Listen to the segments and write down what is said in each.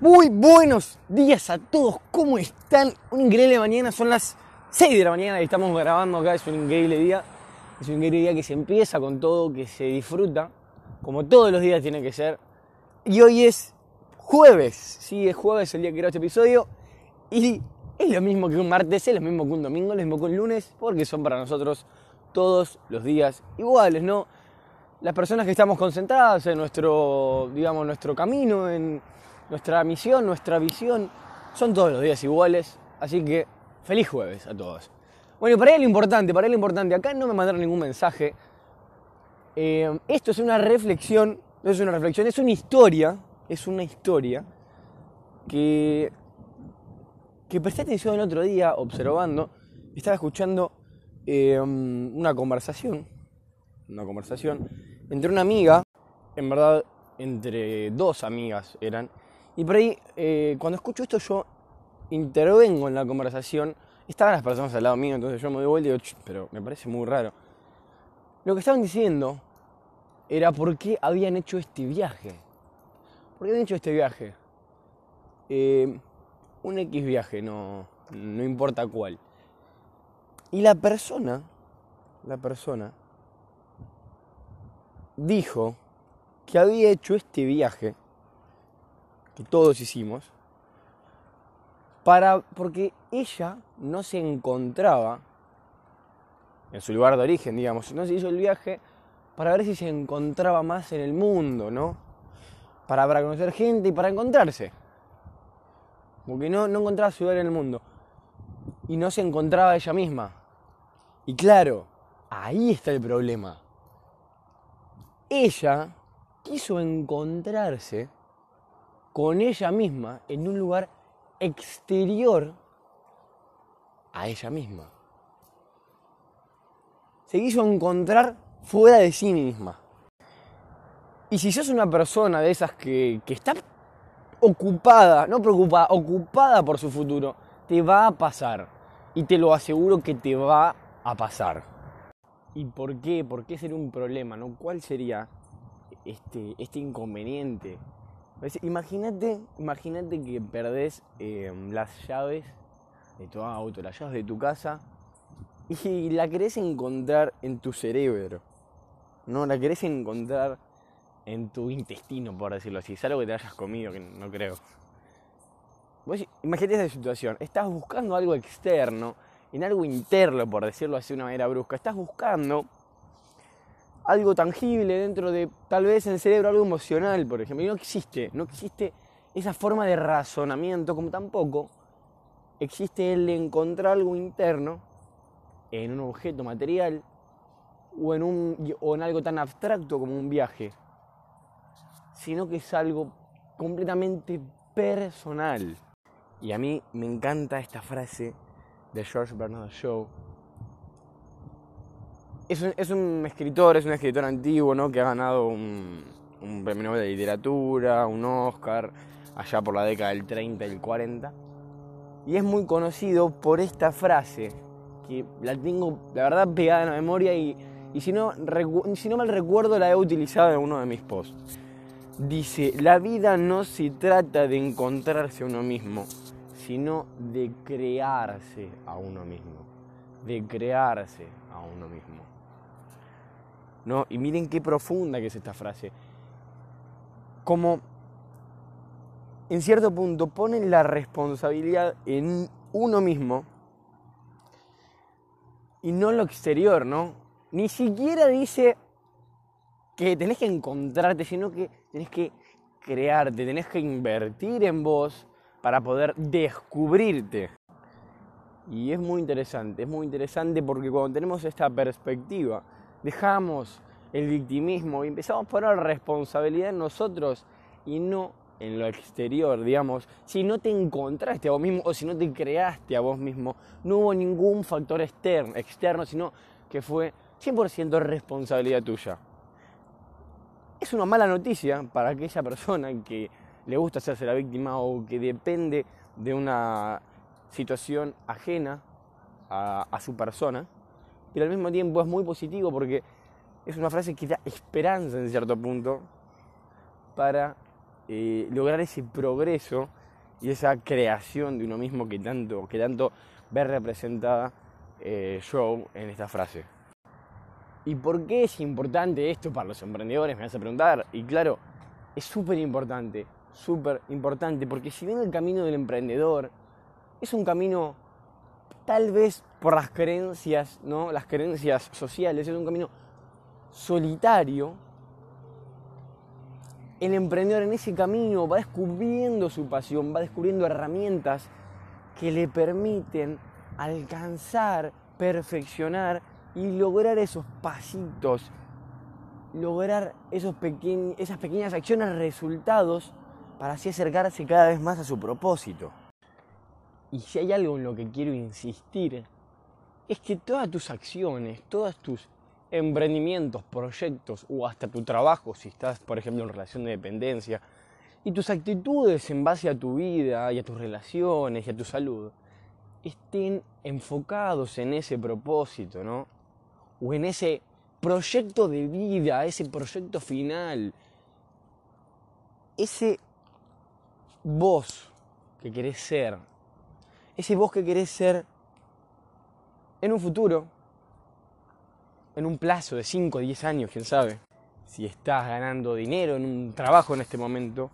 Muy buenos días a todos, ¿cómo están? Una increíble mañana, son las 6 de la mañana y estamos grabando acá, es un increíble día. Es un increíble día que se empieza con todo, que se disfruta, como todos los días tiene que ser. Y hoy es jueves, sí, es jueves el día que grabo este episodio. Y es lo mismo que un martes, es lo mismo que un domingo, es lo mismo que un lunes, porque son para nosotros todos los días iguales, ¿no? Las personas que estamos concentradas en nuestro, digamos, nuestro camino, en nuestra misión, nuestra visión, son todos los días iguales. Así que feliz jueves a todos. Bueno, para él lo importante, para él lo importante, acá no me mandaron ningún mensaje. Eh, esto es una reflexión, no es una reflexión, es una historia, es una historia que, que presté atención el otro día observando, estaba escuchando eh, una conversación, una conversación entre una amiga, en verdad entre dos amigas eran, y por ahí, eh, cuando escucho esto, yo intervengo en la conversación. Estaban las personas al lado mío, entonces yo me doy vuelta y digo, pero me parece muy raro. Lo que estaban diciendo era por qué habían hecho este viaje. ¿Por qué habían hecho este viaje? Eh, un X viaje, no, no importa cuál. Y la persona, la persona, dijo que había hecho este viaje todos hicimos, para, porque ella no se encontraba en su lugar de origen, digamos, no se hizo el viaje para ver si se encontraba más en el mundo, ¿no? Para, para conocer gente y para encontrarse. Porque no, no encontraba su lugar en el mundo. Y no se encontraba ella misma. Y claro, ahí está el problema. Ella quiso encontrarse con ella misma en un lugar exterior a ella misma. Se quiso encontrar fuera de sí misma. Y si sos una persona de esas que, que está ocupada, no preocupada, ocupada por su futuro, te va a pasar. Y te lo aseguro que te va a pasar. ¿Y por qué? ¿Por qué sería un problema? ¿no? ¿Cuál sería este, este inconveniente Imagínate, imagínate que perdés eh, las llaves de tu auto, las llaves de tu casa y la querés encontrar en tu cerebro. No, la querés encontrar en tu intestino, por decirlo así. Es algo que te hayas comido, que no creo. imagínate esa situación. Estás buscando algo externo, en algo interno, por decirlo así de una manera brusca. Estás buscando algo tangible dentro de tal vez en el cerebro, algo emocional, por ejemplo. Y no existe, no existe esa forma de razonamiento, como tampoco existe el encontrar algo interno en un objeto material o en, un, o en algo tan abstracto como un viaje, sino que es algo completamente personal. Y a mí me encanta esta frase de George Bernard Shaw es un, es un, escritor, es un escritor antiguo, ¿no? Que ha ganado un, un premio Nobel de literatura, un Oscar, allá por la década del 30 y el 40. Y es muy conocido por esta frase, que la tengo, la verdad, pegada en la memoria y, y si, no, si no mal recuerdo la he utilizado en uno de mis posts. Dice, la vida no se trata de encontrarse a uno mismo, sino de crearse a uno mismo. De crearse a uno mismo. ¿No? Y miren qué profunda que es esta frase. Como en cierto punto ponen la responsabilidad en uno mismo y no en lo exterior, ¿no? Ni siquiera dice que tenés que encontrarte, sino que tenés que crearte, tenés que invertir en vos para poder descubrirte. Y es muy interesante, es muy interesante porque cuando tenemos esta perspectiva, dejamos el victimismo y empezamos a poner responsabilidad en nosotros y no en lo exterior, digamos. Si no te encontraste a vos mismo o si no te creaste a vos mismo, no hubo ningún factor externo, externo sino que fue 100% responsabilidad tuya. Es una mala noticia para aquella persona que le gusta hacerse la víctima o que depende de una situación ajena a, a su persona, pero al mismo tiempo es muy positivo porque es una frase que da esperanza en cierto punto para eh, lograr ese progreso y esa creación de uno mismo que tanto, que tanto ve representada eh, Joe en esta frase. ¿Y por qué es importante esto para los emprendedores? Me vas a preguntar. Y claro, es súper importante, súper importante, porque si bien el camino del emprendedor es un camino tal vez por las creencias, ¿no? Las creencias sociales, es un camino solitario, el emprendedor en ese camino va descubriendo su pasión, va descubriendo herramientas que le permiten alcanzar, perfeccionar y lograr esos pasitos, lograr esos esas pequeñas acciones, resultados, para así acercarse cada vez más a su propósito. Y si hay algo en lo que quiero insistir, es que todas tus acciones, todas tus emprendimientos, proyectos o hasta tu trabajo, si estás, por ejemplo, en relación de dependencia, y tus actitudes en base a tu vida y a tus relaciones y a tu salud, estén enfocados en ese propósito, ¿no? O en ese proyecto de vida, ese proyecto final, ese vos que querés ser, ese vos que querés ser en un futuro, en un plazo de 5 o 10 años, quién sabe. Si estás ganando dinero en un trabajo en este momento,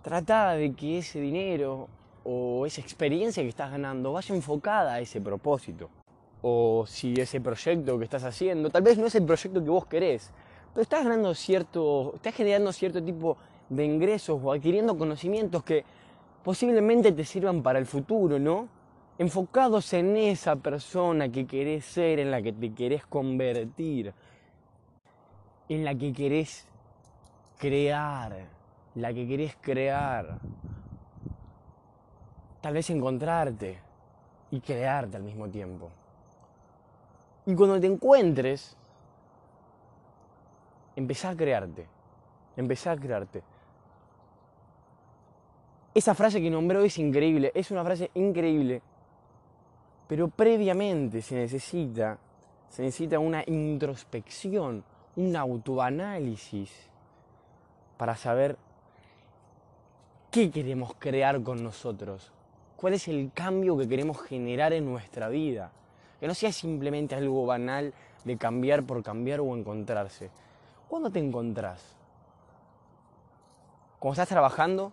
trata de que ese dinero o esa experiencia que estás ganando vaya enfocada a ese propósito. O si ese proyecto que estás haciendo, tal vez no es el proyecto que vos querés, pero estás ganando cierto, estás generando cierto tipo de ingresos o adquiriendo conocimientos que posiblemente te sirvan para el futuro, ¿no? enfocados en esa persona que querés ser, en la que te querés convertir, en la que querés crear, la que querés crear. Tal vez encontrarte y crearte al mismo tiempo. Y cuando te encuentres, empezá a crearte, empezá a crearte. Esa frase que nombró es increíble, es una frase increíble pero previamente se necesita, se necesita una introspección, un autoanálisis para saber qué queremos crear con nosotros, cuál es el cambio que queremos generar en nuestra vida. Que no sea simplemente algo banal de cambiar por cambiar o encontrarse. ¿Cuándo te encontrás? ¿Cuando estás trabajando?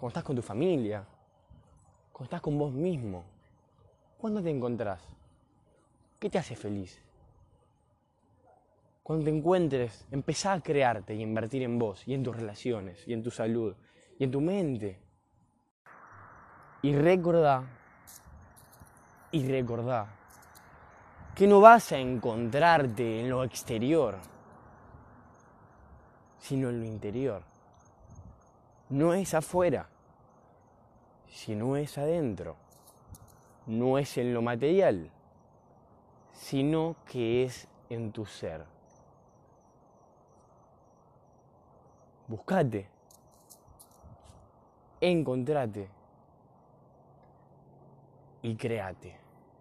¿Cuando estás con tu familia? ¿Cuando estás con vos mismo? ¿Cuándo te encontrás? ¿Qué te hace feliz? Cuando te encuentres, empezá a crearte y invertir en vos, y en tus relaciones, y en tu salud, y en tu mente. Y recordá, y recordá, que no vas a encontrarte en lo exterior, sino en lo interior. No es afuera, sino es adentro no es en lo material, sino que es en tu ser. Buscate, encontrate y créate.